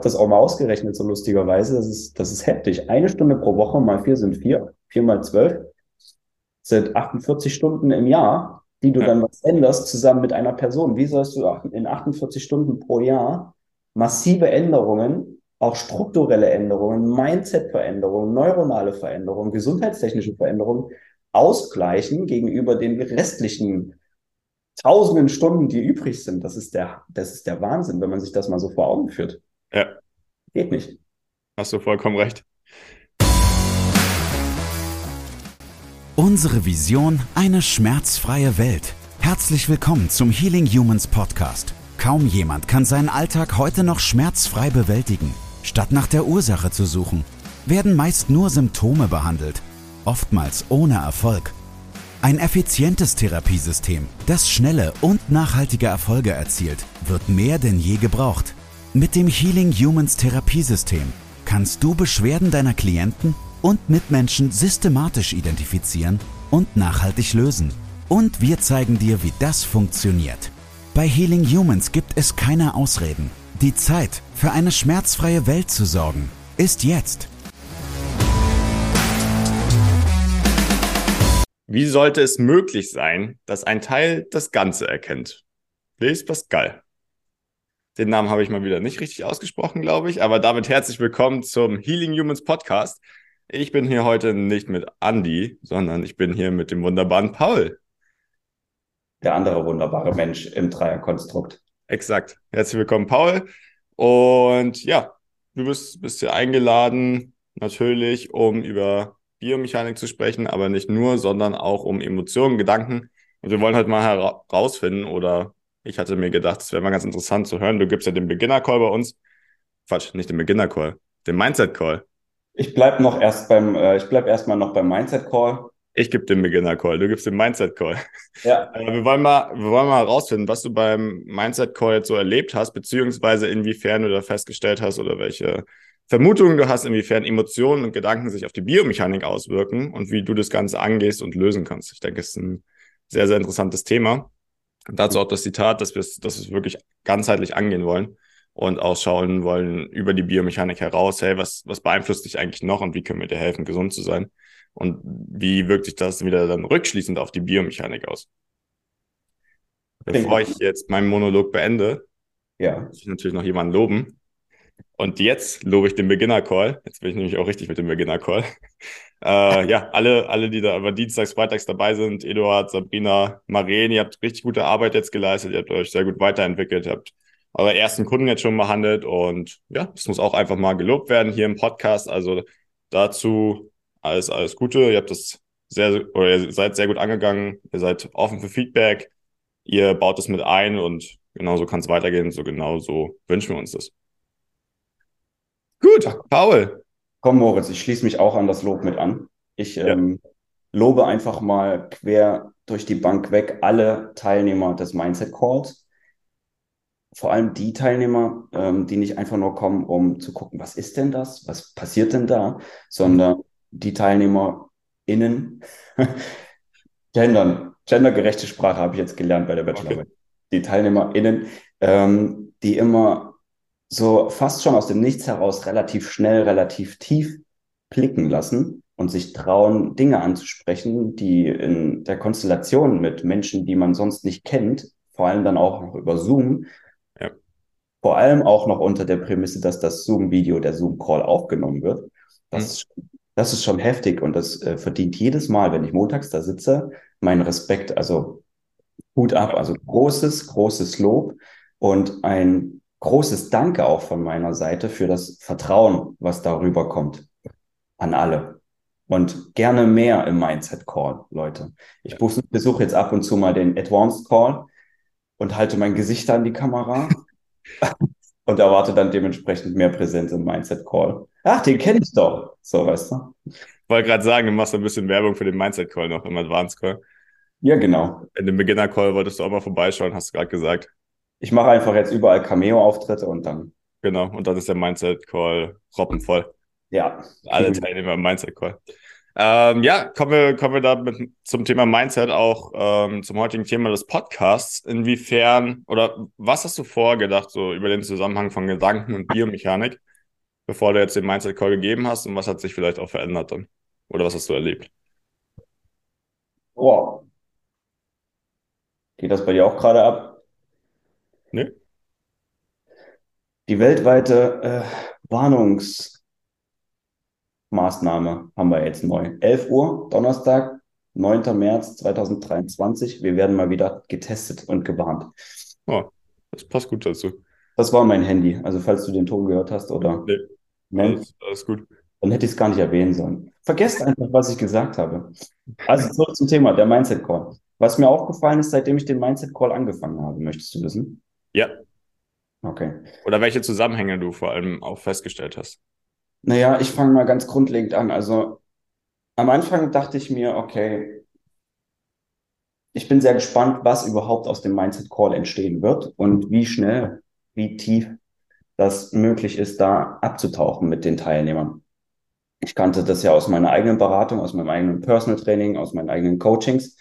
das auch mal ausgerechnet, so lustigerweise. Das ist, das ist heftig. Eine Stunde pro Woche mal vier sind vier, vier mal zwölf sind 48 Stunden im Jahr, die du ja. dann was änderst zusammen mit einer Person. Wie sollst du in 48 Stunden pro Jahr massive Änderungen, auch strukturelle Änderungen, Mindset-Veränderungen, neuronale Veränderungen, gesundheitstechnische Veränderungen ausgleichen gegenüber den restlichen tausenden Stunden, die übrig sind. Das ist der, das ist der Wahnsinn, wenn man sich das mal so vor Augen führt. Ja. Geht nicht. Hast du vollkommen recht. Unsere Vision, eine schmerzfreie Welt. Herzlich willkommen zum Healing Humans Podcast. Kaum jemand kann seinen Alltag heute noch schmerzfrei bewältigen. Statt nach der Ursache zu suchen, werden meist nur Symptome behandelt, oftmals ohne Erfolg. Ein effizientes Therapiesystem, das schnelle und nachhaltige Erfolge erzielt, wird mehr denn je gebraucht. Mit dem Healing Humans Therapiesystem kannst du Beschwerden deiner Klienten und Mitmenschen systematisch identifizieren und nachhaltig lösen. Und wir zeigen dir, wie das funktioniert. Bei Healing Humans gibt es keine Ausreden. Die Zeit, für eine schmerzfreie Welt zu sorgen, ist jetzt. Wie sollte es möglich sein, dass ein Teil das Ganze erkennt? Blaise Pascal. Den Namen habe ich mal wieder nicht richtig ausgesprochen, glaube ich, aber damit herzlich willkommen zum Healing Humans Podcast. Ich bin hier heute nicht mit Andy, sondern ich bin hier mit dem wunderbaren Paul. Der andere wunderbare Mensch im Dreierkonstrukt. Exakt. Herzlich willkommen, Paul. Und ja, du bist, bist hier eingeladen, natürlich, um über Biomechanik zu sprechen, aber nicht nur, sondern auch um Emotionen, Gedanken. Und wir wollen heute mal herausfinden, oder ich hatte mir gedacht, es wäre mal ganz interessant zu hören. Du gibst ja den Beginner-Call bei uns. Quatsch, nicht den Beginner-Call, den Mindset-Call. Ich bleib noch erst beim, äh, ich bleib erstmal noch beim Mindset Call. Ich gebe den Beginner Call, du gibst den Mindset Call. Ja. Äh, wir wollen mal, wir wollen mal herausfinden, was du beim Mindset Call jetzt so erlebt hast, beziehungsweise inwiefern du da festgestellt hast oder welche Vermutungen du hast, inwiefern Emotionen und Gedanken sich auf die Biomechanik auswirken und wie du das Ganze angehst und lösen kannst. Ich denke, es ist ein sehr, sehr interessantes Thema. Und dazu auch das Zitat, dass wir es, dass wir es wirklich ganzheitlich angehen wollen und auch schauen wollen über die Biomechanik heraus, hey, was, was beeinflusst dich eigentlich noch und wie können wir dir helfen, gesund zu sein? Und wie wirkt sich das wieder dann rückschließend auf die Biomechanik aus? Bevor ich jetzt meinen Monolog beende, ja. muss ich natürlich noch jemanden loben. Und jetzt lobe ich den Beginner-Call. Jetzt bin ich nämlich auch richtig mit dem Beginner-Call. äh, ja, alle, alle, die da aber dienstags, freitags dabei sind, Eduard, Sabrina, Maren, ihr habt richtig gute Arbeit jetzt geleistet, ihr habt euch sehr gut weiterentwickelt, ihr habt eure ersten Kunden jetzt schon behandelt und ja, das muss auch einfach mal gelobt werden hier im Podcast. Also dazu alles, alles Gute. Ihr habt das sehr, oder ihr seid sehr gut angegangen. Ihr seid offen für Feedback. Ihr baut es mit ein und genauso kann es weitergehen. So genau so wünschen wir uns das. Gut, Paul. Komm, Moritz, ich schließe mich auch an das Lob mit an. Ich ja. ähm, lobe einfach mal quer durch die Bank weg alle Teilnehmer des Mindset Calls vor allem die Teilnehmer, ähm, die nicht einfach nur kommen, um zu gucken, was ist denn das, was passiert denn da, sondern die TeilnehmerInnen, gendern, gendergerechte Sprache habe ich jetzt gelernt bei der Bachelorarbeit. Okay. Die TeilnehmerInnen, ähm, die immer so fast schon aus dem Nichts heraus relativ schnell, relativ tief blicken lassen und sich trauen, Dinge anzusprechen, die in der Konstellation mit Menschen, die man sonst nicht kennt, vor allem dann auch noch über Zoom, vor allem auch noch unter der Prämisse, dass das Zoom-Video, der Zoom-Call aufgenommen wird. Das, mhm. ist, das ist schon heftig und das äh, verdient jedes Mal, wenn ich montags da sitze, meinen Respekt. Also Hut ab, also großes, großes Lob und ein großes Danke auch von meiner Seite für das Vertrauen, was darüber kommt an alle. Und gerne mehr im Mindset Call, Leute. Ich besuche jetzt ab und zu mal den Advanced Call und halte mein Gesicht an die Kamera und erwarte dann dementsprechend mehr Präsenz im Mindset Call. Ach, den kenne ich doch. So, weißt du? Ich wollte gerade sagen, du machst ein bisschen Werbung für den Mindset Call noch im Advanced Call. Ja, genau. In dem Beginner Call wolltest du auch mal vorbeischauen, hast du gerade gesagt. Ich mache einfach jetzt überall Cameo-Auftritte und dann. Genau, und dann ist der Mindset Call robbenvoll. Ja. Alle Teilnehmer im Mindset Call. Ähm, ja, kommen wir, kommen wir da mit, zum Thema Mindset auch ähm, zum heutigen Thema des Podcasts. Inwiefern oder was hast du vorgedacht, so über den Zusammenhang von Gedanken und Biomechanik, bevor du jetzt den Mindset Call gegeben hast und was hat sich vielleicht auch verändert dann? Oder was hast du erlebt? Boah. Geht das bei dir auch gerade ab? Nee? Die weltweite äh, Warnungsmaßnahme haben wir jetzt neu. 11 Uhr, Donnerstag, 9. März 2023. Wir werden mal wieder getestet und gewarnt. Oh, das passt gut dazu. Das war mein Handy. Also falls du den Ton gehört hast oder nee, alles, alles gut. Dann hätte ich es gar nicht erwähnen sollen. Vergesst einfach, was ich gesagt habe. Also zurück zum Thema, der Mindset Call. Was mir aufgefallen ist, seitdem ich den Mindset Call angefangen habe, möchtest du wissen? Ja. Okay. Oder welche Zusammenhänge du vor allem auch festgestellt hast? Naja, ich fange mal ganz grundlegend an. Also am Anfang dachte ich mir, okay, ich bin sehr gespannt, was überhaupt aus dem Mindset Call entstehen wird und wie schnell, wie tief das möglich ist, da abzutauchen mit den Teilnehmern. Ich kannte das ja aus meiner eigenen Beratung, aus meinem eigenen Personal Training, aus meinen eigenen Coachings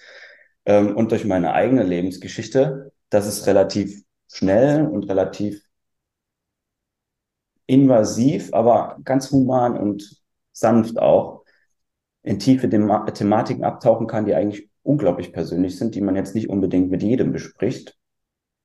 ähm, und durch meine eigene Lebensgeschichte, dass es relativ schnell und relativ invasiv, aber ganz human und sanft auch in tiefe Thema Thematiken abtauchen kann, die eigentlich unglaublich persönlich sind, die man jetzt nicht unbedingt mit jedem bespricht,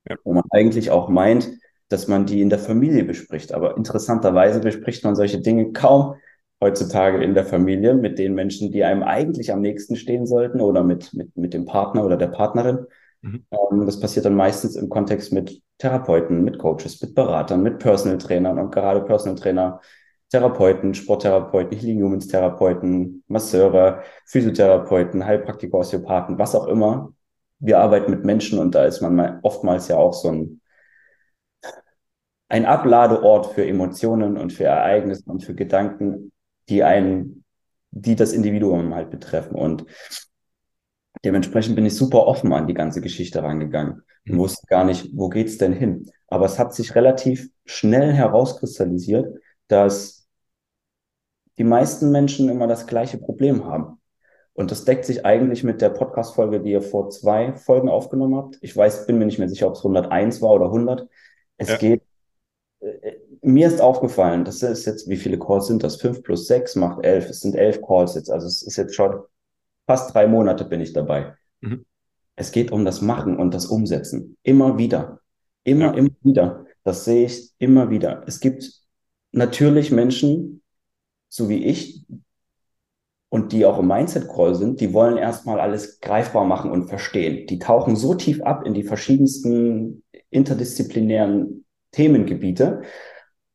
ja. wo man eigentlich auch meint, dass man die in der Familie bespricht. Aber interessanterweise bespricht man solche Dinge kaum heutzutage in der Familie mit den Menschen, die einem eigentlich am nächsten stehen sollten oder mit, mit, mit dem Partner oder der Partnerin. Mhm. Ähm, das passiert dann meistens im Kontext mit Therapeuten, mit Coaches, mit Beratern, mit Personal Trainern und gerade Personal Trainer, Therapeuten, Sporttherapeuten, Healing Humans Therapeuten, Masseure, Physiotherapeuten, Heilpraktiker, Osteopathen, was auch immer. Wir arbeiten mit Menschen und da ist man oftmals ja auch so ein, ein Abladeort für Emotionen und für Ereignisse und für Gedanken, die einen, die das Individuum halt betreffen. Und dementsprechend bin ich super offen an die ganze Geschichte rangegangen und mhm. wusste gar nicht, wo geht's denn hin. Aber es hat sich relativ schnell herauskristallisiert, dass die meisten Menschen immer das gleiche Problem haben. Und das deckt sich eigentlich mit der Podcast-Folge, die ihr vor zwei Folgen aufgenommen habt. Ich weiß, bin mir nicht mehr sicher, ob es 101 war oder 100. Es ja. geht äh, mir ist aufgefallen, das ist jetzt, wie viele Calls sind das? Fünf plus sechs macht elf. Es sind elf Calls jetzt. Also es ist jetzt schon fast drei Monate bin ich dabei. Mhm. Es geht um das Machen und das Umsetzen. Immer wieder. Immer, ja. immer wieder. Das sehe ich immer wieder. Es gibt natürlich Menschen, so wie ich, und die auch im Mindset-Call sind, die wollen erstmal alles greifbar machen und verstehen. Die tauchen so tief ab in die verschiedensten interdisziplinären Themengebiete,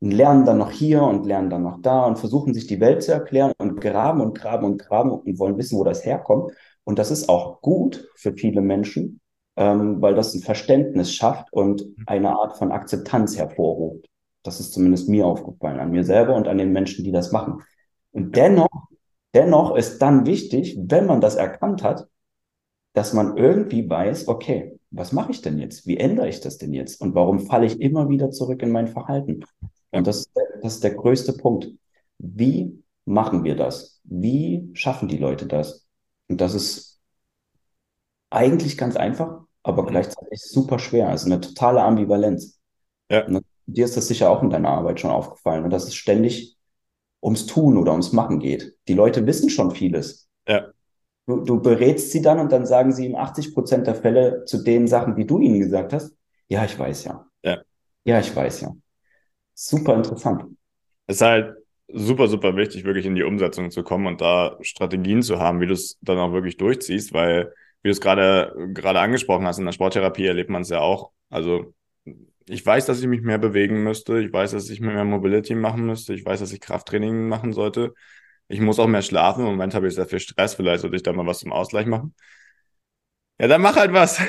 und lernen dann noch hier und lernen dann noch da und versuchen sich die Welt zu erklären und graben und graben und graben und wollen wissen, wo das herkommt. Und das ist auch gut für viele Menschen, ähm, weil das ein Verständnis schafft und eine Art von Akzeptanz hervorruft. Das ist zumindest mir aufgefallen, an mir selber und an den Menschen, die das machen. Und dennoch, dennoch ist dann wichtig, wenn man das erkannt hat, dass man irgendwie weiß, okay, was mache ich denn jetzt? Wie ändere ich das denn jetzt? Und warum falle ich immer wieder zurück in mein Verhalten? Und das, das ist der größte Punkt. Wie machen wir das? Wie schaffen die Leute das? Und das ist eigentlich ganz einfach, aber mhm. gleichzeitig super schwer. Also eine totale Ambivalenz. Ja. Und dir ist das sicher auch in deiner Arbeit schon aufgefallen, und dass es ständig ums Tun oder ums Machen geht. Die Leute wissen schon vieles. Ja. Du, du berätst sie dann und dann sagen sie in 80 Prozent der Fälle zu den Sachen, die du ihnen gesagt hast, ja, ich weiß ja. Ja, ja ich weiß ja super interessant. Es ist halt super, super wichtig, wirklich in die Umsetzung zu kommen und da Strategien zu haben, wie du es dann auch wirklich durchziehst, weil, wie du es gerade, gerade angesprochen hast, in der Sporttherapie erlebt man es ja auch. Also, ich weiß, dass ich mich mehr bewegen müsste. Ich weiß, dass ich mehr Mobility machen müsste. Ich weiß, dass ich Krafttraining machen sollte. Ich muss auch mehr schlafen. Im Moment habe ich sehr viel Stress. Vielleicht sollte ich da mal was zum Ausgleich machen. Ja, dann mach halt was.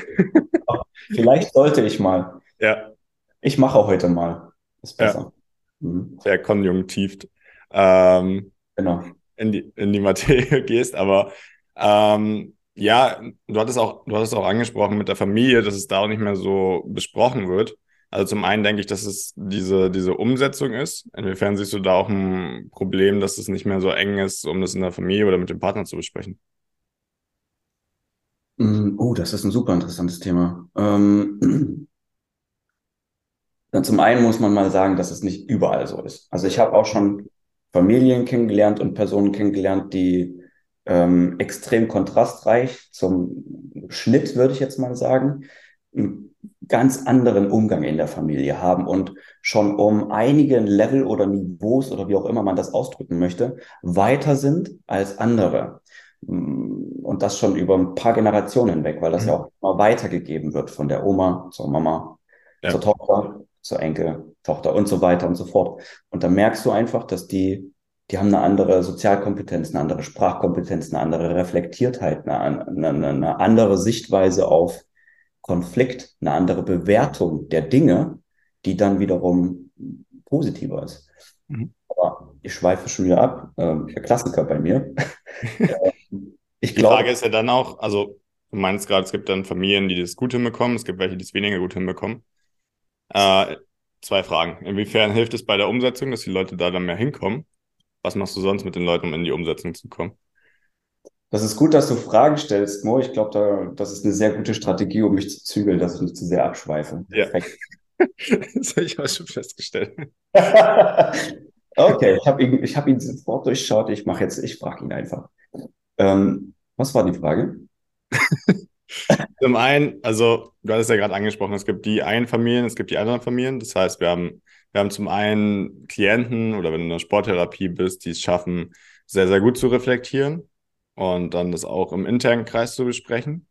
Vielleicht sollte ich mal. Ja. Ich mache heute mal. Ist besser. Ja. Mhm. Sehr konjunktiv ähm, genau. in, die, in die Materie gehst. Aber ähm, ja, du hattest auch, du hattest auch angesprochen mit der Familie, dass es da auch nicht mehr so besprochen wird. Also zum einen denke ich, dass es diese, diese Umsetzung ist. Inwiefern siehst du da auch ein Problem, dass es nicht mehr so eng ist, um das in der Familie oder mit dem Partner zu besprechen? Mm, oh, das ist ein super interessantes Thema. Ähm, dann zum einen muss man mal sagen, dass es nicht überall so ist. Also ich habe auch schon Familien kennengelernt und Personen kennengelernt, die ähm, extrem kontrastreich zum Schnitt, würde ich jetzt mal sagen, einen ganz anderen Umgang in der Familie haben und schon um einige Level oder Niveaus oder wie auch immer man das ausdrücken möchte, weiter sind als andere. Mm, und das schon über ein paar Generationen hinweg, weil das mhm. ja auch immer weitergegeben wird von der Oma zur Mama, ja. zur Tochter, zur Enkel, Tochter und so weiter und so fort. Und da merkst du einfach, dass die, die haben eine andere Sozialkompetenz, eine andere Sprachkompetenz, eine andere Reflektiertheit, eine, eine, eine andere Sichtweise auf Konflikt, eine andere Bewertung der Dinge, die dann wiederum positiver ist. Mhm. Aber ich schweife schon wieder ab. Ähm, der Klassiker bei mir. ich Die Frage ist ja dann auch, also du meinst gerade, es gibt dann Familien, die das gut hinbekommen, es gibt welche, die es weniger gut hinbekommen. Äh, zwei Fragen. Inwiefern hilft es bei der Umsetzung, dass die Leute da dann mehr hinkommen? Was machst du sonst mit den Leuten, um in die Umsetzung zu kommen? Das ist gut, dass du Fragen stellst, Mo. Ich glaube, da, das ist eine sehr gute Strategie, um mich zu zügeln, dass ich nicht zu sehr abschweife. Ja. das habe ich auch schon festgestellt. okay, ich habe ihn, ich hab ihn sofort durchschaut. Ich mache jetzt, ich frage ihn einfach. Ähm, was war die Frage? Zum einen, also du hattest ja gerade angesprochen, es gibt die einen Familien, es gibt die anderen Familien. Das heißt, wir haben, wir haben zum einen Klienten oder wenn du in der Sporttherapie bist, die es schaffen, sehr, sehr gut zu reflektieren und dann das auch im internen Kreis zu besprechen.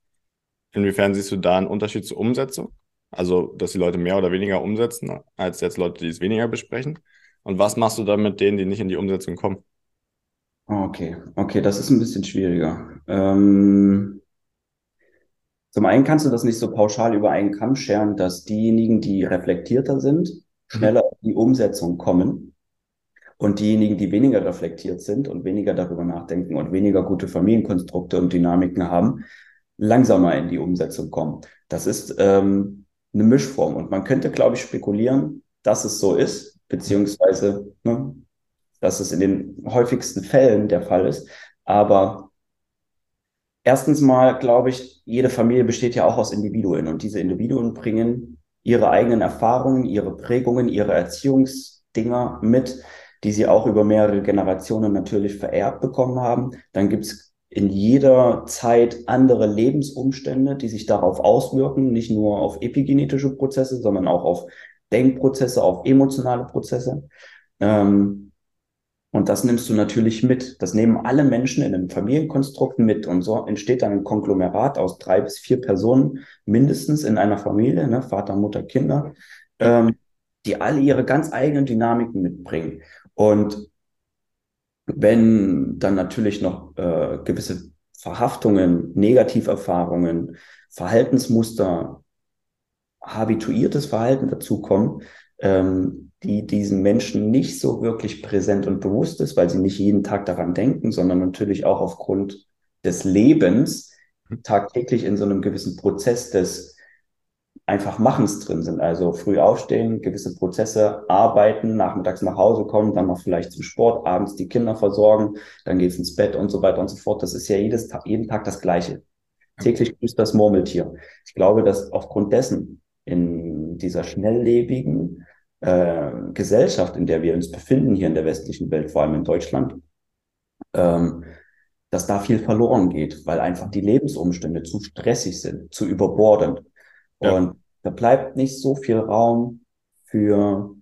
Inwiefern siehst du da einen Unterschied zur Umsetzung? Also, dass die Leute mehr oder weniger umsetzen, als jetzt Leute, die es weniger besprechen. Und was machst du dann mit denen, die nicht in die Umsetzung kommen? Okay, okay, das ist ein bisschen schwieriger. Ähm, zum einen kannst du das nicht so pauschal über einen Kamm scheren, dass diejenigen, die reflektierter sind, mhm. schneller in die Umsetzung kommen und diejenigen, die weniger reflektiert sind und weniger darüber nachdenken und weniger gute Familienkonstrukte und Dynamiken haben, langsamer in die Umsetzung kommen. Das ist ähm, eine Mischform und man könnte, glaube ich, spekulieren, dass es so ist, beziehungsweise ne, dass es in den häufigsten Fällen der Fall ist. Aber erstens mal, glaube ich, jede Familie besteht ja auch aus Individuen und diese Individuen bringen ihre eigenen Erfahrungen, ihre Prägungen, ihre Erziehungsdinger mit die sie auch über mehrere Generationen natürlich vererbt bekommen haben. Dann gibt es in jeder Zeit andere Lebensumstände, die sich darauf auswirken, nicht nur auf epigenetische Prozesse, sondern auch auf Denkprozesse, auf emotionale Prozesse. Ähm, und das nimmst du natürlich mit. Das nehmen alle Menschen in einem Familienkonstrukt mit. Und so entsteht dann ein Konglomerat aus drei bis vier Personen mindestens in einer Familie, ne? Vater, Mutter, Kinder, ähm, die alle ihre ganz eigenen Dynamiken mitbringen. Und wenn dann natürlich noch äh, gewisse Verhaftungen, Negativerfahrungen, Verhaltensmuster, habituiertes Verhalten dazukommen, ähm, die diesen Menschen nicht so wirklich präsent und bewusst ist, weil sie nicht jeden Tag daran denken, sondern natürlich auch aufgrund des Lebens tagtäglich in so einem gewissen Prozess des einfach Machens drin sind. Also früh aufstehen, gewisse Prozesse arbeiten, nachmittags nach Hause kommen, dann noch vielleicht zum Sport, abends die Kinder versorgen, dann geht's ins Bett und so weiter und so fort. Das ist ja jedes Tag, jeden Tag das Gleiche. Täglich grüßt das Murmeltier. Ich glaube, dass aufgrund dessen in dieser schnelllebigen äh, Gesellschaft, in der wir uns befinden, hier in der westlichen Welt, vor allem in Deutschland, ähm, dass da viel verloren geht, weil einfach die Lebensumstände zu stressig sind, zu überbordend. Ja. Und da bleibt nicht so viel Raum für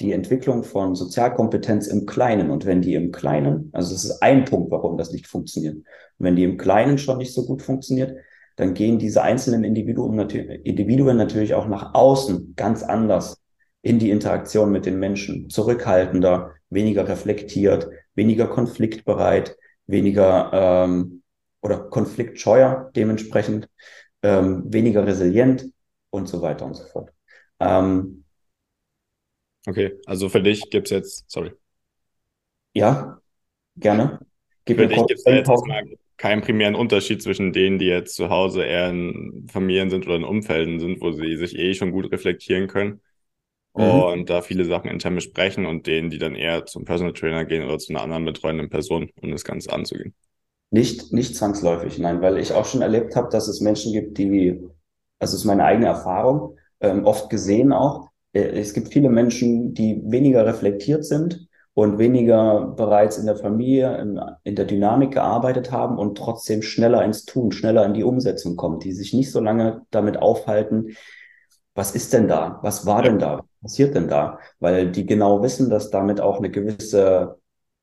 die Entwicklung von Sozialkompetenz im Kleinen. Und wenn die im Kleinen, also das ist ein Punkt, warum das nicht funktioniert. Und wenn die im Kleinen schon nicht so gut funktioniert, dann gehen diese einzelnen Individuen, natürlich, Individuen natürlich auch nach außen ganz anders in die Interaktion mit den Menschen, zurückhaltender, weniger reflektiert, weniger konfliktbereit, weniger ähm, oder konfliktscheuer dementsprechend, ähm, weniger resilient, und so weiter und so fort. Ähm, okay, also für dich gibt es jetzt, sorry. Ja, gerne. Gib für dich gibt es jetzt keinen primären Unterschied zwischen denen, die jetzt zu Hause eher in Familien sind oder in Umfelden sind, wo sie sich eh schon gut reflektieren können mhm. und da viele Sachen intern besprechen und denen, die dann eher zum Personal Trainer gehen oder zu einer anderen betreuenden Person, um das Ganze anzugehen. Nicht, nicht zwangsläufig, nein, weil ich auch schon erlebt habe, dass es Menschen gibt, die, also es ist meine eigene Erfahrung, ähm, oft gesehen auch, äh, es gibt viele Menschen, die weniger reflektiert sind und weniger bereits in der Familie, in, in, der Dynamik gearbeitet haben und trotzdem schneller ins Tun, schneller in die Umsetzung kommen, die sich nicht so lange damit aufhalten, was ist denn da? Was war denn da? Was passiert denn da? Weil die genau wissen, dass damit auch eine gewisse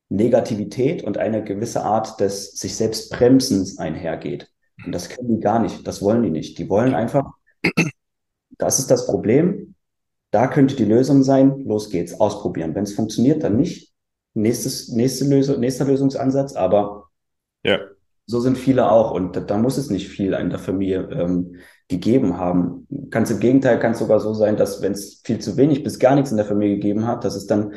Negativität und eine gewisse Art des sich selbst Bremsens einhergeht. Und das können die gar nicht. Das wollen die nicht. Die wollen einfach, das ist das Problem. Da könnte die Lösung sein. Los geht's. Ausprobieren. Wenn es funktioniert, dann nicht. Nächstes, nächste Lösung, nächster Lösungsansatz. Aber ja. so sind viele auch. Und da, da muss es nicht viel in der Familie ähm, gegeben haben. Ganz im Gegenteil, kann es sogar so sein, dass wenn es viel zu wenig bis gar nichts in der Familie gegeben hat, dass es dann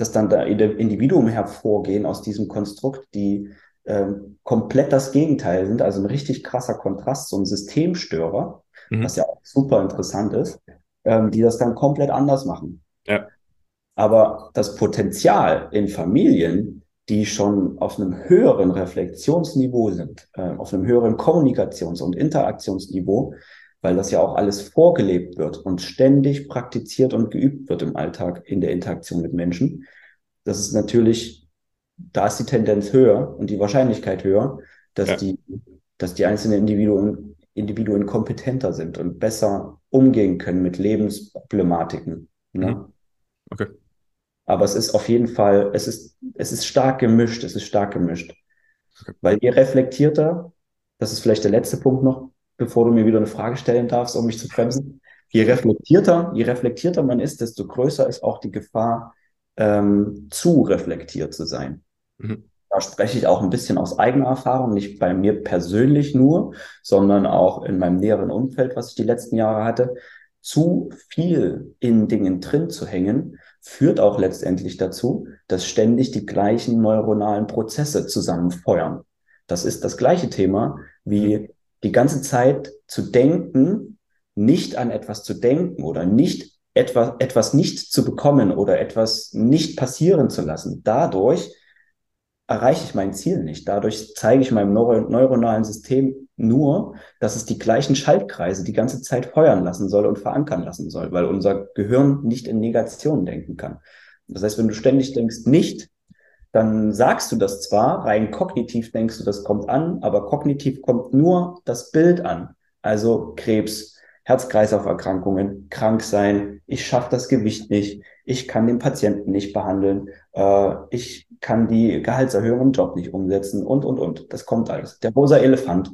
dass dann da Individuen hervorgehen aus diesem Konstrukt, die ähm, komplett das Gegenteil sind, also ein richtig krasser Kontrast, so ein Systemstörer, mhm. was ja auch super interessant ist, ähm, die das dann komplett anders machen. Ja. Aber das Potenzial in Familien, die schon auf einem höheren Reflexionsniveau sind, äh, auf einem höheren Kommunikations- und Interaktionsniveau, weil das ja auch alles vorgelebt wird und ständig praktiziert und geübt wird im Alltag in der Interaktion mit Menschen. Das ist natürlich, da ist die Tendenz höher und die Wahrscheinlichkeit höher, dass ja. die, dass die einzelnen Individuen, Individuen kompetenter sind und besser umgehen können mit Lebensproblematiken. Ne? Mhm. Okay. Aber es ist auf jeden Fall, es ist, es ist stark gemischt, es ist stark gemischt. Okay. Weil je reflektierter, das ist vielleicht der letzte Punkt noch, bevor du mir wieder eine Frage stellen darfst, um mich zu bremsen. Je reflektierter, je reflektierter man ist, desto größer ist auch die Gefahr, ähm, zu reflektiert zu sein. Mhm. Da spreche ich auch ein bisschen aus eigener Erfahrung, nicht bei mir persönlich nur, sondern auch in meinem näheren Umfeld, was ich die letzten Jahre hatte. Zu viel in Dingen drin zu hängen, führt auch letztendlich dazu, dass ständig die gleichen neuronalen Prozesse zusammenfeuern. Das ist das gleiche Thema wie die ganze Zeit zu denken, nicht an etwas zu denken oder nicht etwas, etwas nicht zu bekommen oder etwas nicht passieren zu lassen. Dadurch erreiche ich mein Ziel nicht. Dadurch zeige ich meinem neuro neuronalen System nur, dass es die gleichen Schaltkreise die ganze Zeit feuern lassen soll und verankern lassen soll, weil unser Gehirn nicht in Negation denken kann. Das heißt, wenn du ständig denkst, nicht, dann sagst du das zwar, rein kognitiv denkst du, das kommt an, aber kognitiv kommt nur das Bild an. Also Krebs, Herz-Kreislauf-Erkrankungen, krank sein, ich schaffe das Gewicht nicht, ich kann den Patienten nicht behandeln, äh, ich kann die Gehaltserhöhung im Job nicht umsetzen und, und, und. Das kommt alles. Der rosa Elefant.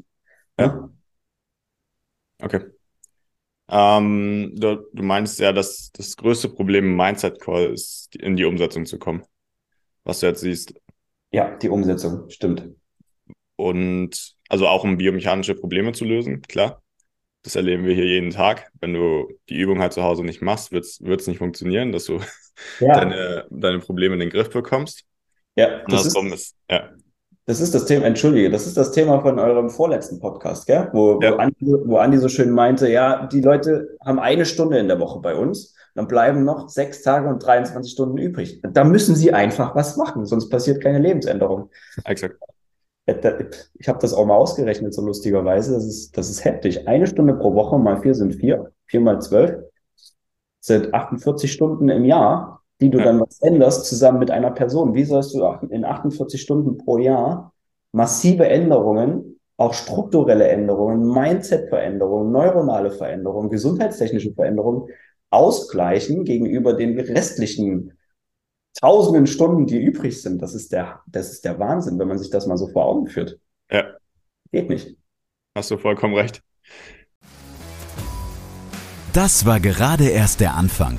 Ja. Okay. Ähm, du, du meinst ja, dass das größte Problem im Mindset-Call ist, in die Umsetzung zu kommen was du jetzt siehst. Ja, die Umsetzung, stimmt. Und also auch um biomechanische Probleme zu lösen, klar. Das erleben wir hier jeden Tag. Wenn du die Übung halt zu Hause nicht machst, wird es nicht funktionieren, dass du ja. deine, deine Probleme in den Griff bekommst. Ja, das ist, ist, ja. Das ist das Thema, entschuldige, das ist das Thema von eurem vorletzten Podcast, gell? Wo, ja. wo, Andi, wo Andi so schön meinte, ja, die Leute haben eine Stunde in der Woche bei uns dann bleiben noch sechs Tage und 23 Stunden übrig. Da müssen sie einfach was machen, sonst passiert keine Lebensänderung. Exakt. Ich habe das auch mal ausgerechnet, so lustigerweise. Das ist, das ist heftig. Eine Stunde pro Woche mal vier sind vier. Vier mal zwölf sind 48 Stunden im Jahr, die du ja. dann was änderst zusammen mit einer Person. Wie sollst du in 48 Stunden pro Jahr massive Änderungen, auch strukturelle Änderungen, Mindset-Veränderungen, neuronale Veränderungen, gesundheitstechnische Veränderungen ausgleichen gegenüber den restlichen tausenden Stunden, die übrig sind. Das ist der, das ist der Wahnsinn, wenn man sich das mal so vor Augen führt. Ja. Geht nicht. Hast du vollkommen recht. Das war gerade erst der Anfang.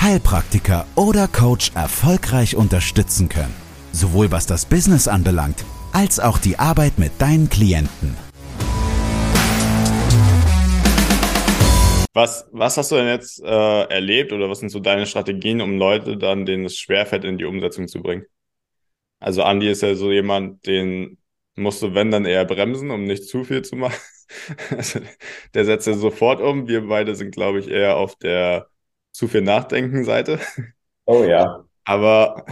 Heilpraktiker oder Coach erfolgreich unterstützen können. Sowohl was das Business anbelangt, als auch die Arbeit mit deinen Klienten. Was, was hast du denn jetzt äh, erlebt oder was sind so deine Strategien, um Leute dann, denen es schwerfällt, in die Umsetzung zu bringen? Also Andi ist ja so jemand, den musst du, wenn, dann eher bremsen, um nicht zu viel zu machen. Also, der setzt ja sofort um. Wir beide sind, glaube ich, eher auf der zu viel Nachdenken-Seite. Oh ja. Aber,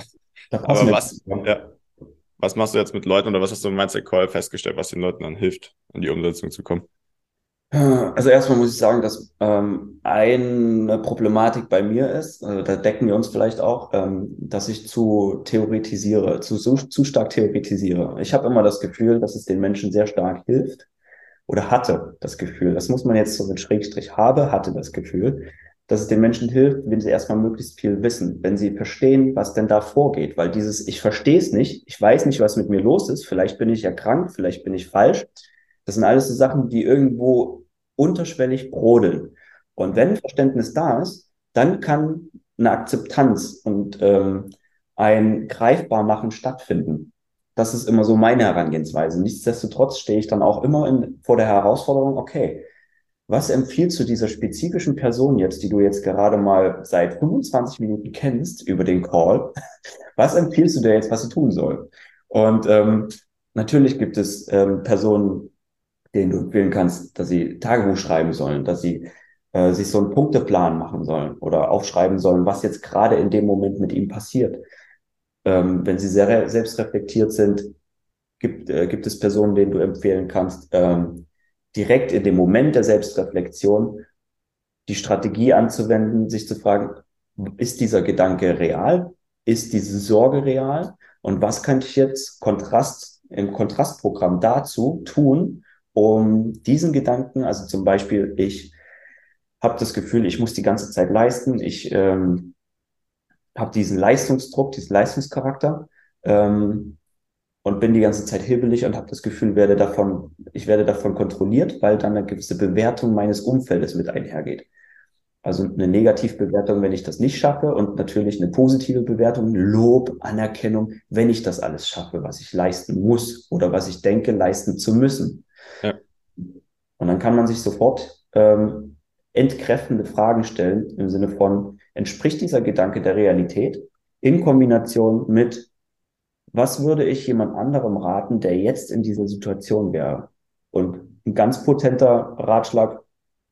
aber was, ja, was machst du jetzt mit Leuten oder was hast du im Mindset Call festgestellt, was den Leuten dann hilft, in die Umsetzung zu kommen? Also erstmal muss ich sagen, dass ähm, eine Problematik bei mir ist, also da decken wir uns vielleicht auch, ähm, dass ich zu theoretisiere, zu, zu, zu stark theoretisiere. Ich habe immer das Gefühl, dass es den Menschen sehr stark hilft oder hatte das Gefühl, das muss man jetzt so mit Schrägstrich habe, hatte das Gefühl, dass es den Menschen hilft, wenn sie erstmal möglichst viel wissen, wenn sie verstehen, was denn da vorgeht, weil dieses ich verstehe es nicht, ich weiß nicht, was mit mir los ist, vielleicht bin ich ja krank, vielleicht bin ich falsch, das sind alles so Sachen, die irgendwo unterschwellig brodeln. Und wenn Verständnis da ist, dann kann eine Akzeptanz und ähm, ein Greifbarmachen stattfinden. Das ist immer so meine Herangehensweise. Nichtsdestotrotz stehe ich dann auch immer in, vor der Herausforderung, okay, was empfiehlst du dieser spezifischen Person jetzt, die du jetzt gerade mal seit 25 Minuten kennst über den Call? Was empfiehlst du dir jetzt, was sie tun soll? Und ähm, natürlich gibt es ähm, Personen, denen du empfehlen kannst, dass sie Tagebuch schreiben sollen, dass sie äh, sich so einen Punkteplan machen sollen oder aufschreiben sollen, was jetzt gerade in dem Moment mit ihm passiert. Ähm, wenn sie sehr selbst reflektiert sind, gibt, äh, gibt es Personen, denen du empfehlen kannst, ähm, direkt in dem Moment der Selbstreflexion die Strategie anzuwenden, sich zu fragen, ist dieser Gedanke real? Ist diese Sorge real? Und was kann ich jetzt Kontrast, im Kontrastprogramm dazu tun, um diesen Gedanken, also zum Beispiel, ich habe das Gefühl, ich muss die ganze Zeit leisten, ich ähm, habe diesen Leistungsdruck, diesen Leistungscharakter ähm, und bin die ganze Zeit hibbelig und habe das Gefühl, werde davon, ich werde davon kontrolliert, weil dann eine gewisse Bewertung meines Umfeldes mit einhergeht. Also eine Negativbewertung, wenn ich das nicht schaffe und natürlich eine positive Bewertung, Lob, Anerkennung, wenn ich das alles schaffe, was ich leisten muss oder was ich denke, leisten zu müssen. Ja. Und dann kann man sich sofort ähm, entkräftende Fragen stellen im Sinne von, entspricht dieser Gedanke der Realität in Kombination mit, was würde ich jemand anderem raten, der jetzt in dieser Situation wäre? Und ein ganz potenter Ratschlag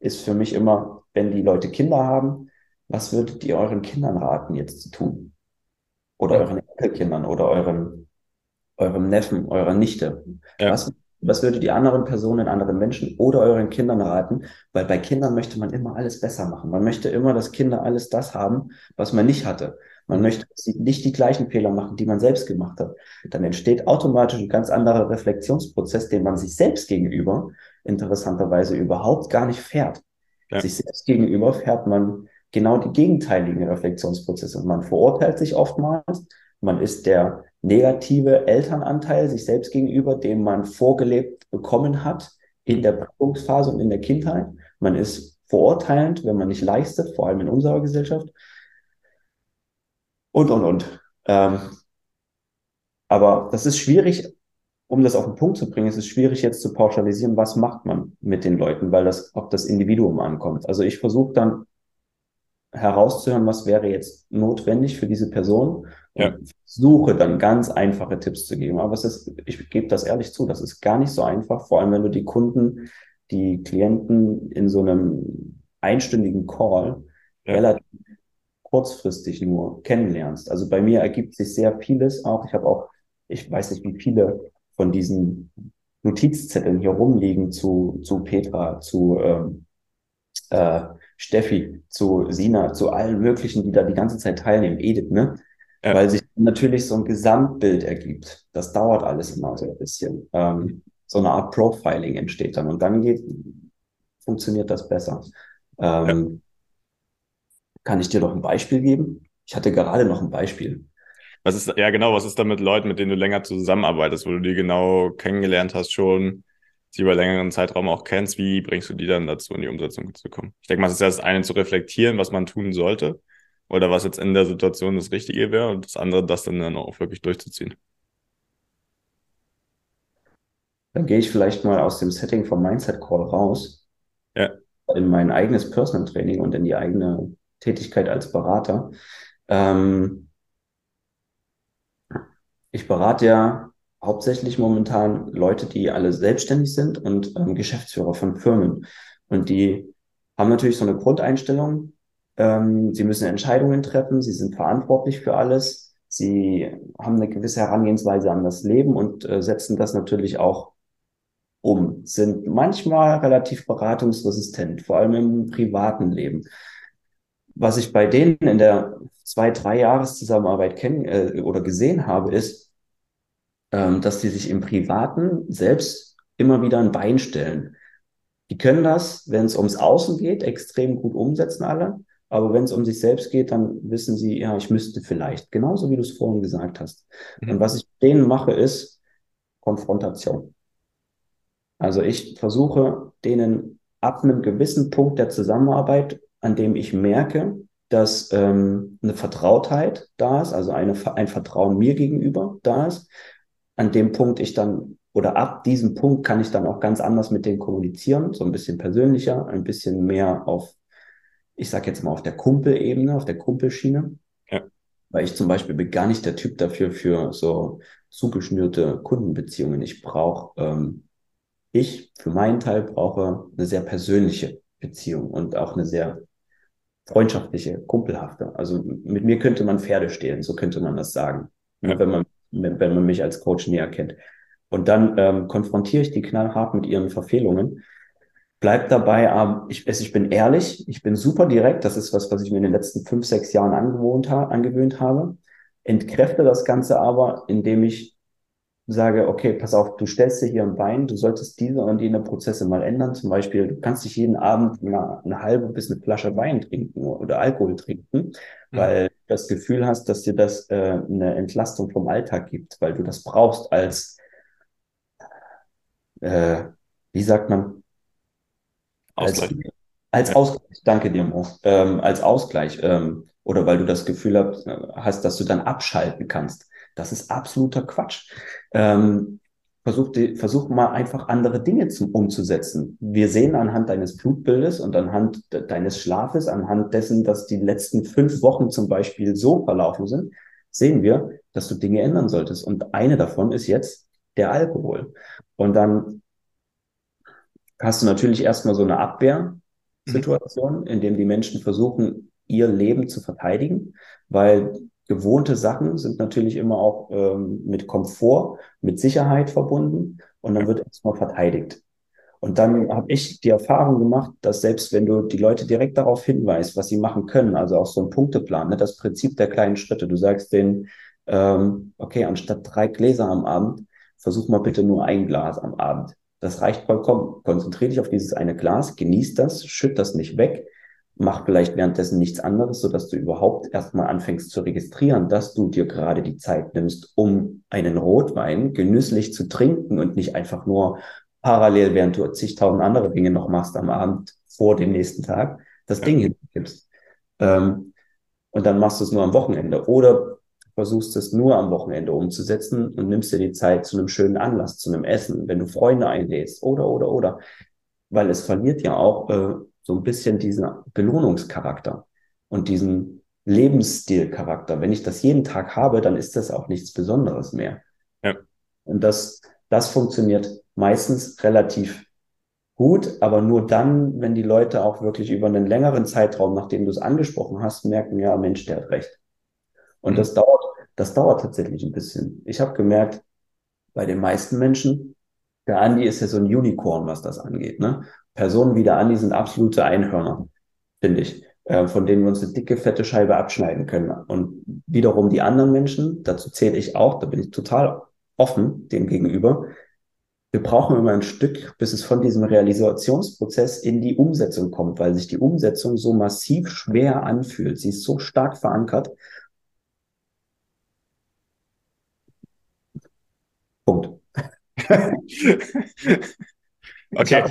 ist für mich immer, wenn die Leute Kinder haben, was würdet ihr euren Kindern raten, jetzt zu tun? Oder euren Enkelkindern oder euren, eurem Neffen, eurer Nichte? Ja. Was was würde die anderen Personen, anderen Menschen oder euren Kindern raten? Weil bei Kindern möchte man immer alles besser machen. Man möchte immer, dass Kinder alles das haben, was man nicht hatte. Man möchte, dass sie nicht die gleichen Fehler machen, die man selbst gemacht hat. Dann entsteht automatisch ein ganz anderer Reflexionsprozess, den man sich selbst gegenüber interessanterweise überhaupt gar nicht fährt. Ja. Sich selbst gegenüber fährt man genau die gegenteiligen Reflexionsprozesse. Man verurteilt sich oftmals, man ist der negative Elternanteil sich selbst gegenüber, den man vorgelebt bekommen hat in der Prägungsphase und in der Kindheit. Man ist verurteilend, wenn man nicht leistet, vor allem in unserer Gesellschaft. Und, und, und. Ähm, aber das ist schwierig, um das auf den Punkt zu bringen, es ist schwierig jetzt zu pauschalisieren, was macht man mit den Leuten, weil das auf das Individuum ankommt. Also ich versuche dann herauszuhören, was wäre jetzt notwendig für diese Person ja. suche dann ganz einfache Tipps zu geben. Aber es ist, ich gebe das ehrlich zu, das ist gar nicht so einfach, vor allem wenn du die Kunden, die Klienten in so einem einstündigen Call ja. relativ kurzfristig nur kennenlernst. Also bei mir ergibt sich sehr vieles auch. Ich habe auch, ich weiß nicht, wie viele von diesen Notizzetteln hier rumliegen zu, zu Petra, zu ähm, äh, Steffi, zu Sina, zu allen möglichen, die da die ganze Zeit teilnehmen, Edith, ne? Ja. Weil sich natürlich so ein Gesamtbild ergibt. Das dauert alles immer so ein bisschen. Ähm, so eine Art Profiling entsteht dann und dann geht, funktioniert das besser. Ähm, ja. Kann ich dir noch ein Beispiel geben? Ich hatte gerade noch ein Beispiel. Was ist, ja genau, was ist da mit Leuten, mit denen du länger zusammenarbeitest, wo du die genau kennengelernt hast schon, sie über längeren Zeitraum auch kennst, wie bringst du die dann dazu, in die Umsetzung zu kommen? Ich denke mal, es ist ja das eine zu reflektieren, was man tun sollte oder was jetzt in der Situation das Richtige wäre und das andere, das dann, dann auch wirklich durchzuziehen. Dann gehe ich vielleicht mal aus dem Setting vom Mindset Call raus. Ja. In mein eigenes Personal Training und in die eigene Tätigkeit als Berater. Ähm, ich berate ja hauptsächlich momentan Leute, die alle selbstständig sind und ähm, Geschäftsführer von Firmen. Und die haben natürlich so eine Grundeinstellung. Ähm, sie müssen Entscheidungen treffen, sie sind verantwortlich für alles, sie haben eine gewisse Herangehensweise an das Leben und äh, setzen das natürlich auch um, sind manchmal relativ beratungsresistent, vor allem im privaten Leben. Was ich bei denen in der zwei, drei Jahreszusammenarbeit kennen äh, oder gesehen habe, ist, ähm, dass die sich im Privaten selbst immer wieder ein Bein stellen. Die können das, wenn es ums Außen geht, extrem gut umsetzen alle. Aber wenn es um sich selbst geht, dann wissen sie, ja, ich müsste vielleicht. Genauso wie du es vorhin gesagt hast. Mhm. Und was ich denen mache, ist Konfrontation. Also ich versuche denen ab einem gewissen Punkt der Zusammenarbeit, an dem ich merke, dass ähm, eine Vertrautheit da ist, also eine, ein Vertrauen mir gegenüber da ist, an dem Punkt ich dann oder ab diesem Punkt kann ich dann auch ganz anders mit denen kommunizieren, so ein bisschen persönlicher, ein bisschen mehr auf, ich sag jetzt mal auf der Kumpelebene, auf der Kumpelschiene. Ja. Weil ich zum Beispiel bin gar nicht der Typ dafür für so zugeschnürte Kundenbeziehungen. Ich brauche, ähm, ich für meinen Teil brauche eine sehr persönliche Beziehung und auch eine sehr freundschaftliche, kumpelhafte. Also mit mir könnte man Pferde stehlen, so könnte man das sagen. Ja. Wenn man wenn man mich als Coach näher kennt. Und dann ähm, konfrontiere ich die knallhart mit ihren Verfehlungen. Bleib dabei, ähm, ich, ich bin ehrlich, ich bin super direkt. Das ist was, was ich mir in den letzten fünf, sechs Jahren angewohnt ha angewöhnt habe. Entkräfte das Ganze aber, indem ich sage, okay, pass auf, du stellst dir hier ein Bein, du solltest diese und jene Prozesse mal ändern. Zum Beispiel, du kannst dich jeden Abend eine, eine halbe bis eine Flasche Wein trinken oder Alkohol trinken, mhm. weil du das Gefühl hast, dass dir das äh, eine Entlastung vom Alltag gibt, weil du das brauchst als, äh, wie sagt man? Ausgleich. Als, als Ausgleich, danke dir, Mo. Ähm, als Ausgleich. Ähm, oder weil du das Gefühl hast, dass du dann abschalten kannst. Das ist absoluter Quatsch. Ähm, versuch, versuch mal einfach andere Dinge zum, umzusetzen. Wir sehen anhand deines Blutbildes und anhand de deines Schlafes, anhand dessen, dass die letzten fünf Wochen zum Beispiel so verlaufen sind, sehen wir, dass du Dinge ändern solltest. Und eine davon ist jetzt der Alkohol. Und dann hast du natürlich erstmal so eine Abwehrsituation, mhm. in dem die Menschen versuchen, ihr Leben zu verteidigen, weil gewohnte Sachen sind natürlich immer auch ähm, mit Komfort, mit Sicherheit verbunden und dann wird erstmal verteidigt. Und dann habe ich die Erfahrung gemacht, dass selbst wenn du die Leute direkt darauf hinweist, was sie machen können, also auch so ein Punkteplan, ne, das Prinzip der kleinen Schritte, du sagst denen, ähm, okay, anstatt drei Gläser am Abend, versuch mal bitte nur ein Glas am Abend. Das reicht vollkommen. Konzentriere dich auf dieses eine Glas, genieß das, schütt das nicht weg, mach vielleicht währenddessen nichts anderes, so dass du überhaupt erstmal anfängst zu registrieren, dass du dir gerade die Zeit nimmst, um einen Rotwein genüsslich zu trinken und nicht einfach nur parallel, während du zigtausend andere Dinge noch machst am Abend vor dem nächsten Tag, das Ding hingibst. Ähm, und dann machst du es nur am Wochenende oder versuchst es nur am Wochenende umzusetzen und nimmst dir die Zeit zu einem schönen Anlass, zu einem Essen, wenn du Freunde einlädst oder, oder, oder. Weil es verliert ja auch äh, so ein bisschen diesen Belohnungscharakter und diesen Lebensstilcharakter. Wenn ich das jeden Tag habe, dann ist das auch nichts Besonderes mehr. Ja. Und das, das funktioniert meistens relativ gut, aber nur dann, wenn die Leute auch wirklich über einen längeren Zeitraum, nachdem du es angesprochen hast, merken, ja, Mensch, der hat recht. Und mhm. das dauert, das dauert tatsächlich ein bisschen. Ich habe gemerkt, bei den meisten Menschen, der Andi ist ja so ein Unicorn, was das angeht. Ne? Personen wie der Andi sind absolute Einhörner, finde ich, äh, von denen wir uns eine dicke, fette Scheibe abschneiden können. Und wiederum die anderen Menschen, dazu zähle ich auch, da bin ich total offen dem gegenüber. Wir brauchen immer ein Stück, bis es von diesem Realisationsprozess in die Umsetzung kommt, weil sich die Umsetzung so massiv schwer anfühlt. Sie ist so stark verankert. Punkt. okay.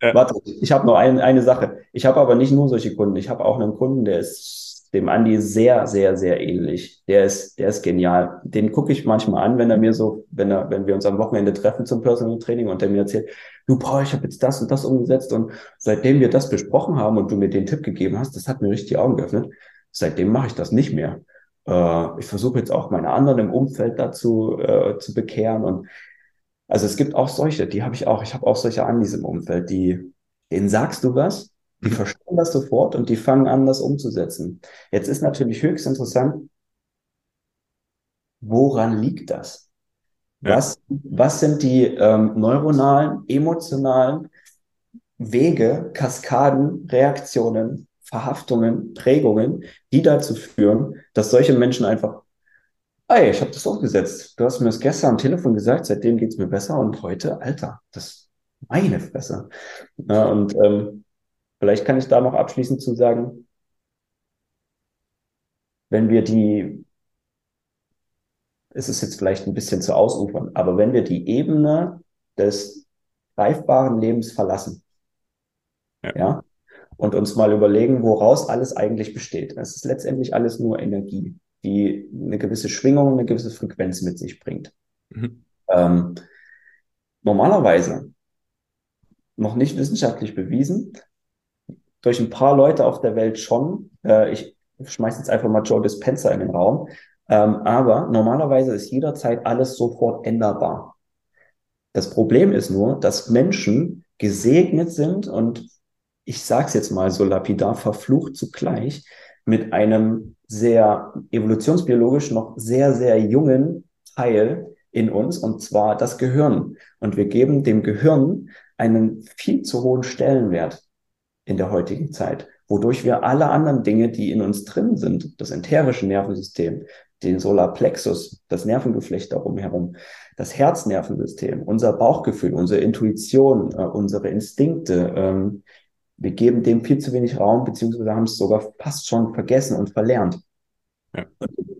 Ja. Warte, ich habe noch ein, eine Sache. Ich habe aber nicht nur solche Kunden. Ich habe auch einen Kunden, der ist dem Andi sehr, sehr, sehr ähnlich. Der ist, der ist genial. Den gucke ich manchmal an, wenn er mir so, wenn er, wenn wir uns am Wochenende treffen zum Personal Training und der mir erzählt, du, Paul, ich habe jetzt das und das umgesetzt und seitdem wir das besprochen haben und du mir den Tipp gegeben hast, das hat mir richtig die Augen geöffnet. Seitdem mache ich das nicht mehr. Äh, ich versuche jetzt auch meine anderen im Umfeld dazu äh, zu bekehren und also es gibt auch solche, die habe ich auch. Ich habe auch solche Andis im Umfeld, die, denen sagst du was, die mhm. verstehen das sofort und die fangen an, das umzusetzen. Jetzt ist natürlich höchst interessant, woran liegt das? Ja. Was, was sind die ähm, neuronalen, emotionalen Wege, Kaskaden, Reaktionen, Verhaftungen, Prägungen, die dazu führen, dass solche Menschen einfach, ey, ich habe das umgesetzt. Du hast mir das gestern am Telefon gesagt, seitdem geht's mir besser und heute, Alter, das meine Fresse. Ja, und ähm, Vielleicht kann ich da noch abschließend zu sagen, wenn wir die, es ist jetzt vielleicht ein bisschen zu ausufern, aber wenn wir die Ebene des greifbaren Lebens verlassen, ja. ja, und uns mal überlegen, woraus alles eigentlich besteht. Es ist letztendlich alles nur Energie, die eine gewisse Schwingung, eine gewisse Frequenz mit sich bringt. Mhm. Ähm, normalerweise noch nicht wissenschaftlich bewiesen, durch ein paar Leute auf der Welt schon. Äh, ich schmeiße jetzt einfach mal Joe Dispenza in den Raum. Ähm, aber normalerweise ist jederzeit alles sofort änderbar. Das Problem ist nur, dass Menschen gesegnet sind und ich sage es jetzt mal so lapidar, verflucht zugleich mit einem sehr evolutionsbiologisch noch sehr, sehr jungen Teil in uns, und zwar das Gehirn. Und wir geben dem Gehirn einen viel zu hohen Stellenwert in der heutigen Zeit, wodurch wir alle anderen Dinge, die in uns drin sind, das enterische Nervensystem, den Solarplexus, das Nervengeflecht darum herum, das Herznervensystem, unser Bauchgefühl, unsere Intuition, äh, unsere Instinkte, ähm, wir geben dem viel zu wenig Raum, beziehungsweise haben es sogar fast schon vergessen und verlernt. Ja.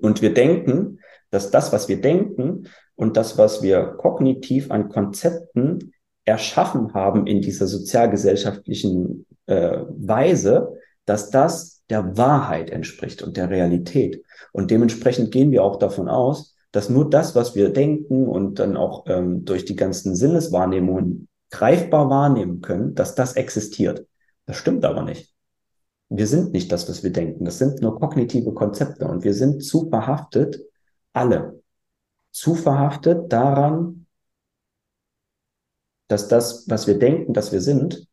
Und wir denken, dass das, was wir denken und das, was wir kognitiv an Konzepten erschaffen haben in dieser sozialgesellschaftlichen äh, Weise, dass das der Wahrheit entspricht und der Realität. Und dementsprechend gehen wir auch davon aus, dass nur das, was wir denken und dann auch ähm, durch die ganzen Sinneswahrnehmungen greifbar wahrnehmen können, dass das existiert. Das stimmt aber nicht. Wir sind nicht das, was wir denken. Das sind nur kognitive Konzepte und wir sind zu verhaftet, alle, zu verhaftet daran, dass das, was wir denken, dass wir sind,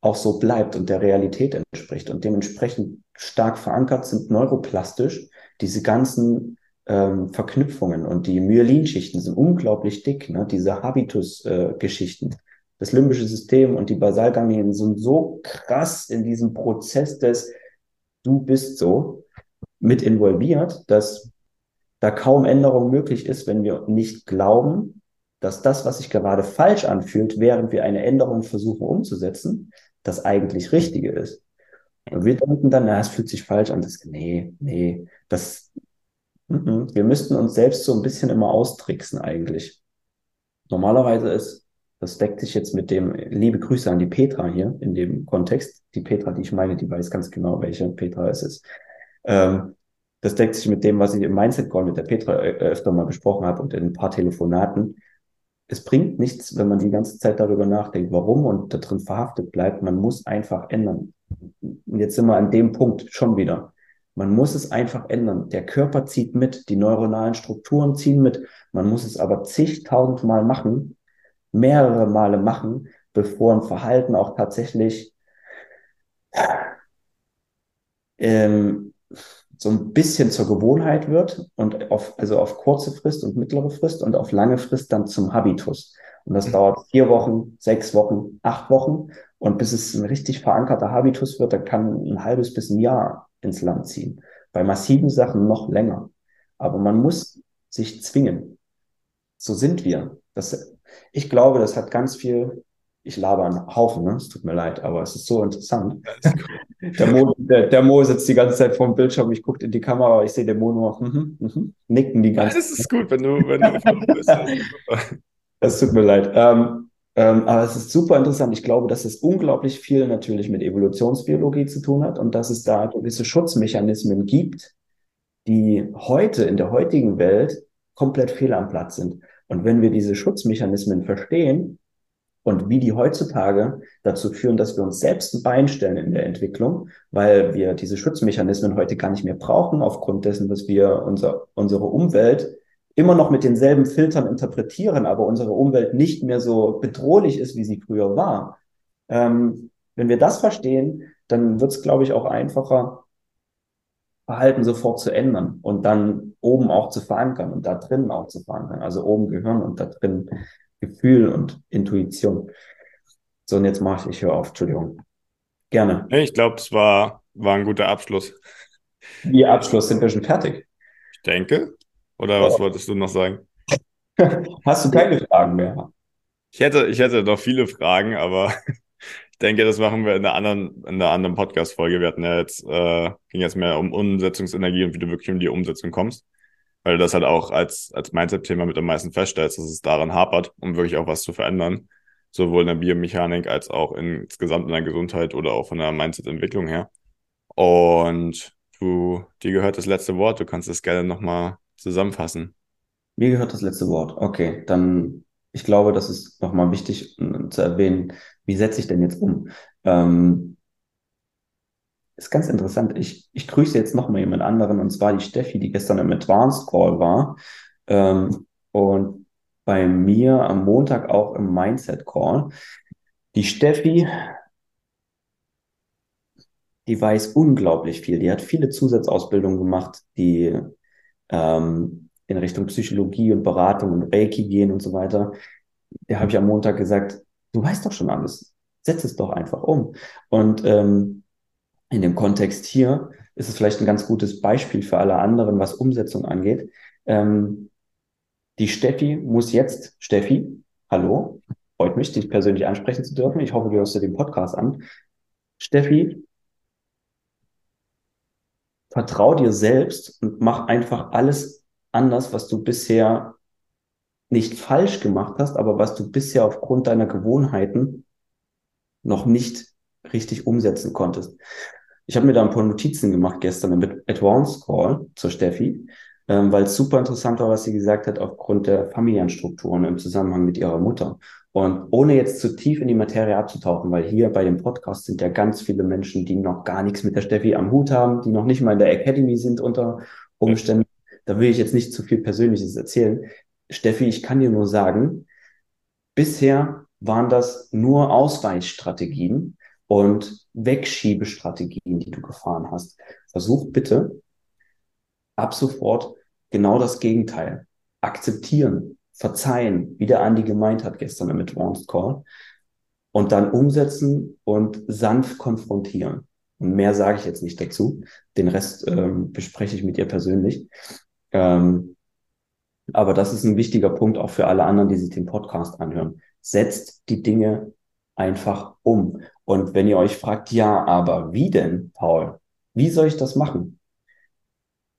auch so bleibt und der Realität entspricht und dementsprechend stark verankert sind neuroplastisch diese ganzen ähm, Verknüpfungen und die Myelinschichten sind unglaublich dick, ne? diese Habitus-Geschichten. Äh, das limbische System und die Basalganglien sind so krass in diesem Prozess des Du bist so mit involviert, dass da kaum Änderung möglich ist, wenn wir nicht glauben, dass das, was sich gerade falsch anfühlt, während wir eine Änderung versuchen umzusetzen, das eigentlich Richtige ist. Und wir denken dann, na, es fühlt sich falsch an. Das, nee, nee, das, m wir müssten uns selbst so ein bisschen immer austricksen eigentlich. Normalerweise ist, das deckt sich jetzt mit dem, liebe Grüße an die Petra hier in dem Kontext. Die Petra, die ich meine, die weiß ganz genau, welche Petra es ist. Ähm, das deckt sich mit dem, was ich im Mindset Call mit der Petra äh, öfter mal besprochen habe und in ein paar Telefonaten es bringt nichts, wenn man die ganze Zeit darüber nachdenkt, warum und da drin verhaftet bleibt. Man muss einfach ändern. Und jetzt sind wir an dem Punkt schon wieder. Man muss es einfach ändern. Der Körper zieht mit, die neuronalen Strukturen ziehen mit. Man muss es aber zigtausend Mal machen, mehrere Male machen, bevor ein Verhalten auch tatsächlich ähm, so ein bisschen zur Gewohnheit wird und auf, also auf kurze Frist und mittlere Frist und auf lange Frist dann zum Habitus. Und das mhm. dauert vier Wochen, sechs Wochen, acht Wochen. Und bis es ein richtig verankerter Habitus wird, dann kann ein halbes bis ein Jahr ins Land ziehen. Bei massiven Sachen noch länger. Aber man muss sich zwingen. So sind wir. Das, ich glaube, das hat ganz viel ich laber einen Haufen, ne? Es tut mir leid, aber es ist so interessant. der, Mo, der, der, Mo sitzt die ganze Zeit vor dem Bildschirm, ich gucke in die Kamera, ich sehe den Mo nur mhm, mhm, nicken die ganze Zeit. Das ist gut, wenn du, wenn du Das tut mir leid. Ähm, Ähm, aber es ist super interessant. Ich glaube, dass es unglaublich viel natürlich mit Evolutionsbiologie zu tun hat und dass es da gewisse Schutzmechanismen gibt, die heute in der heutigen Welt komplett fehl am Platz sind. Und wenn wir diese Schutzmechanismen verstehen und wie die heutzutage dazu führen, dass wir uns selbst ein Bein stellen in der Entwicklung, weil wir diese Schutzmechanismen heute gar nicht mehr brauchen, aufgrund dessen, dass wir unser, unsere Umwelt immer noch mit denselben Filtern interpretieren, aber unsere Umwelt nicht mehr so bedrohlich ist, wie sie früher war. Ähm, wenn wir das verstehen, dann wird es, glaube ich, auch einfacher, Verhalten sofort zu ändern und dann oben auch zu verankern und da drin auch zu verankern. Also oben Gehirn und da drin Gefühl und Intuition. So, und jetzt mache ich, ich höre auf, Entschuldigung. Gerne. Ich glaube, es war, war ein guter Abschluss. Wie Abschluss sind wir schon fertig? Ich denke. Oder was wolltest du noch sagen? Hast du keine Fragen mehr? Ich hätte, ich hätte noch viele Fragen, aber denke, das machen wir in einer anderen, in einer anderen Podcast-Folge. Wir hatten ja jetzt, äh, ging jetzt mehr um Umsetzungsenergie und wie du wirklich um die Umsetzung kommst. Weil du das halt auch als, als Mindset-Thema mit am meisten feststellst, dass es daran hapert, um wirklich auch was zu verändern. Sowohl in der Biomechanik als auch insgesamt in der Gesundheit oder auch von der Mindset-Entwicklung her. Und du, dir gehört das letzte Wort. Du kannst es gerne nochmal zusammenfassen. Mir gehört das letzte Wort. Okay, dann, ich glaube, das ist nochmal wichtig zu erwähnen, wie setze ich denn jetzt um? Ähm, ist ganz interessant. Ich, ich grüße jetzt nochmal jemand anderen, und zwar die Steffi, die gestern im Advanced Call war. Ähm, und bei mir am Montag auch im Mindset Call. Die Steffi, die weiß unglaublich viel. Die hat viele Zusatzausbildungen gemacht, die ähm, in Richtung Psychologie und Beratung und Reiki gehen und so weiter, der habe ich am Montag gesagt, du weißt doch schon alles, setz es doch einfach um. Und ähm, in dem Kontext hier ist es vielleicht ein ganz gutes Beispiel für alle anderen, was Umsetzung angeht. Ähm, die Steffi muss jetzt, Steffi, hallo, freut mich, dich persönlich ansprechen zu dürfen. Ich hoffe, du hörst dir den Podcast an. Steffi vertrau dir selbst und mach einfach alles anders, was du bisher nicht falsch gemacht hast, aber was du bisher aufgrund deiner Gewohnheiten noch nicht richtig umsetzen konntest. Ich habe mir da ein paar Notizen gemacht gestern im Advanced Call zur Steffi, ähm, weil es super interessant war, was sie gesagt hat aufgrund der Familienstrukturen im Zusammenhang mit ihrer Mutter. Und ohne jetzt zu tief in die Materie abzutauchen, weil hier bei dem Podcast sind ja ganz viele Menschen, die noch gar nichts mit der Steffi am Hut haben, die noch nicht mal in der Academy sind unter Umständen. Da will ich jetzt nicht zu viel Persönliches erzählen. Steffi, ich kann dir nur sagen, bisher waren das nur Ausweichstrategien und Wegschiebestrategien, die du gefahren hast. Versuch bitte ab sofort genau das Gegenteil. Akzeptieren, verzeihen, wie der Andi gemeint hat gestern im Advanced Call, und dann umsetzen und sanft konfrontieren. Und mehr sage ich jetzt nicht dazu. Den Rest ähm, bespreche ich mit ihr persönlich. Ähm, aber das ist ein wichtiger Punkt auch für alle anderen, die sich den Podcast anhören. Setzt die Dinge einfach um. Und wenn ihr euch fragt, ja, aber wie denn, Paul? Wie soll ich das machen?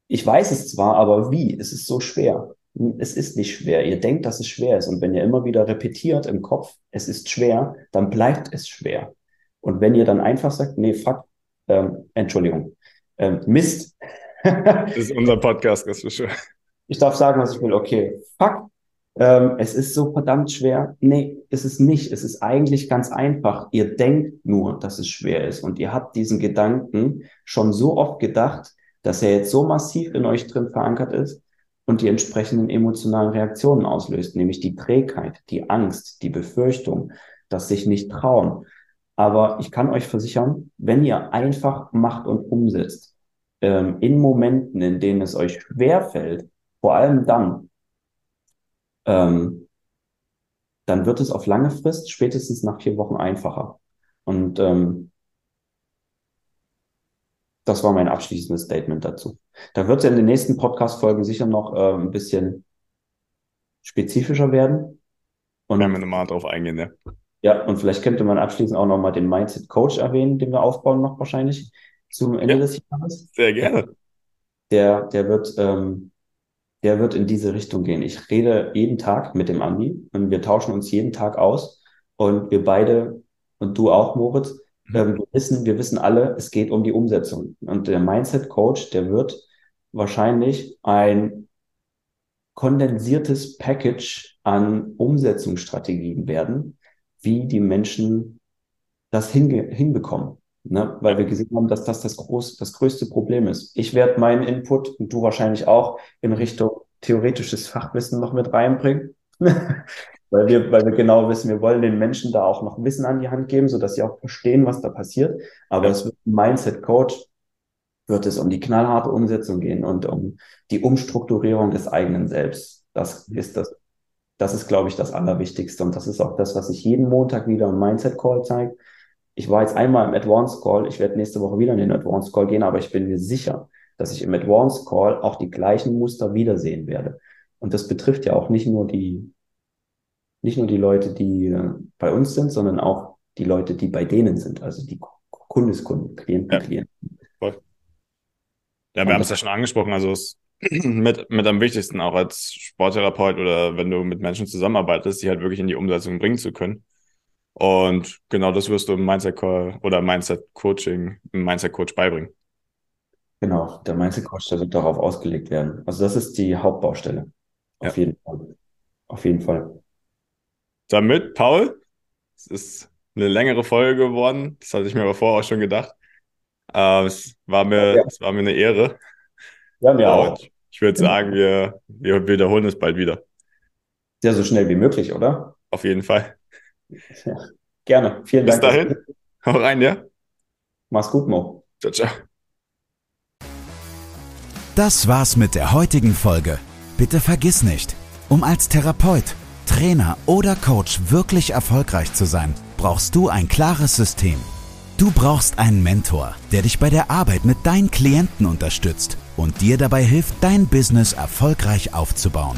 Ich weiß es zwar, aber wie? Es ist so schwer es ist nicht schwer. Ihr denkt, dass es schwer ist. Und wenn ihr immer wieder repetiert im Kopf, es ist schwer, dann bleibt es schwer. Und wenn ihr dann einfach sagt, nee, fuck, ähm, Entschuldigung, ähm, Mist. Das ist unser Podcast, das ist schön. Ich darf sagen, was ich will. Okay, fuck, ähm, es ist so verdammt schwer. Nee, ist es nicht. Es ist eigentlich ganz einfach. Ihr denkt nur, dass es schwer ist. Und ihr habt diesen Gedanken schon so oft gedacht, dass er jetzt so massiv in euch drin verankert ist, und die entsprechenden emotionalen Reaktionen auslöst, nämlich die Trägheit, die Angst, die Befürchtung, das sich nicht trauen. Aber ich kann euch versichern, wenn ihr einfach macht und umsetzt, ähm, in Momenten, in denen es euch schwer fällt, vor allem dann, ähm, dann wird es auf lange Frist, spätestens nach vier Wochen einfacher. Und ähm, das war mein abschließendes Statement dazu. Da wird es in den nächsten Podcast-Folgen sicher noch äh, ein bisschen spezifischer werden. Und werden wir nochmal drauf eingehen, ne? Ja, und vielleicht könnte man abschließend auch nochmal den Mindset Coach erwähnen, den wir aufbauen noch wahrscheinlich zum Ende ja, des Jahres. Sehr gerne. Der, der wird, ähm, der wird in diese Richtung gehen. Ich rede jeden Tag mit dem Andi und wir tauschen uns jeden Tag aus und wir beide und du auch, Moritz, Mhm. ähm, wir wissen, wir wissen alle, es geht um die Umsetzung. Und der Mindset Coach, der wird wahrscheinlich ein kondensiertes Package an Umsetzungsstrategien werden, wie die Menschen das hinbekommen. Ne? Weil wir gesehen haben, dass das das, groß, das größte Problem ist. Ich werde meinen Input und du wahrscheinlich auch in Richtung theoretisches Fachwissen noch mit reinbringen. weil wir, weil wir genau wissen, wir wollen den Menschen da auch noch Wissen an die Hand geben, sodass sie auch verstehen, was da passiert. Aber es wird ein Mindset Coach, wird es um die knallharte Umsetzung gehen und um die Umstrukturierung des eigenen Selbst. Das ist das, das ist, glaube ich, das Allerwichtigste. Und das ist auch das, was ich jeden Montag wieder im Mindset Call zeige. Ich war jetzt einmal im Advanced Call. Ich werde nächste Woche wieder in den Advanced Call gehen, aber ich bin mir sicher, dass ich im Advanced Call auch die gleichen Muster wiedersehen werde. Und das betrifft ja auch nicht nur die, nicht nur die Leute, die äh, bei uns sind, sondern auch die Leute, die bei denen sind. Also die Kundeskunden, Klienten, Ja. Klienten. Ja, wir haben es ja schon angesprochen, also es mit, mit am wichtigsten auch als Sporttherapeut oder wenn du mit Menschen zusammenarbeitest, die halt wirklich in die Umsetzung bringen zu können. Und genau das wirst du im Mindset Call oder Mindset Coaching, im Mindset Coach beibringen. Genau, der Mindset Coach, der wird darauf ausgelegt werden. Also das ist die Hauptbaustelle. Auf jeden Fall. Auf jeden Fall. Damit, Paul, es ist eine längere Folge geworden. Das hatte ich mir aber vorher auch schon gedacht. Äh, es war mir, Ja. es war mir eine Ehre. Ja, mir auch. Und ich würde sagen, wir, wir wiederholen es bald wieder. Ja, so schnell wie möglich, oder? Auf jeden Fall. Gerne. Vielen Bis Dank. dahin. Hau rein, ja? Mach's gut, Mo. Ciao, ciao. Das war's mit der heutigen Folge. Bitte vergiss nicht, um als Therapeut, Trainer oder Coach wirklich erfolgreich zu sein, brauchst du ein klares System. Du brauchst einen Mentor, der dich bei der Arbeit mit deinen Klienten unterstützt und dir dabei hilft, dein Business erfolgreich aufzubauen.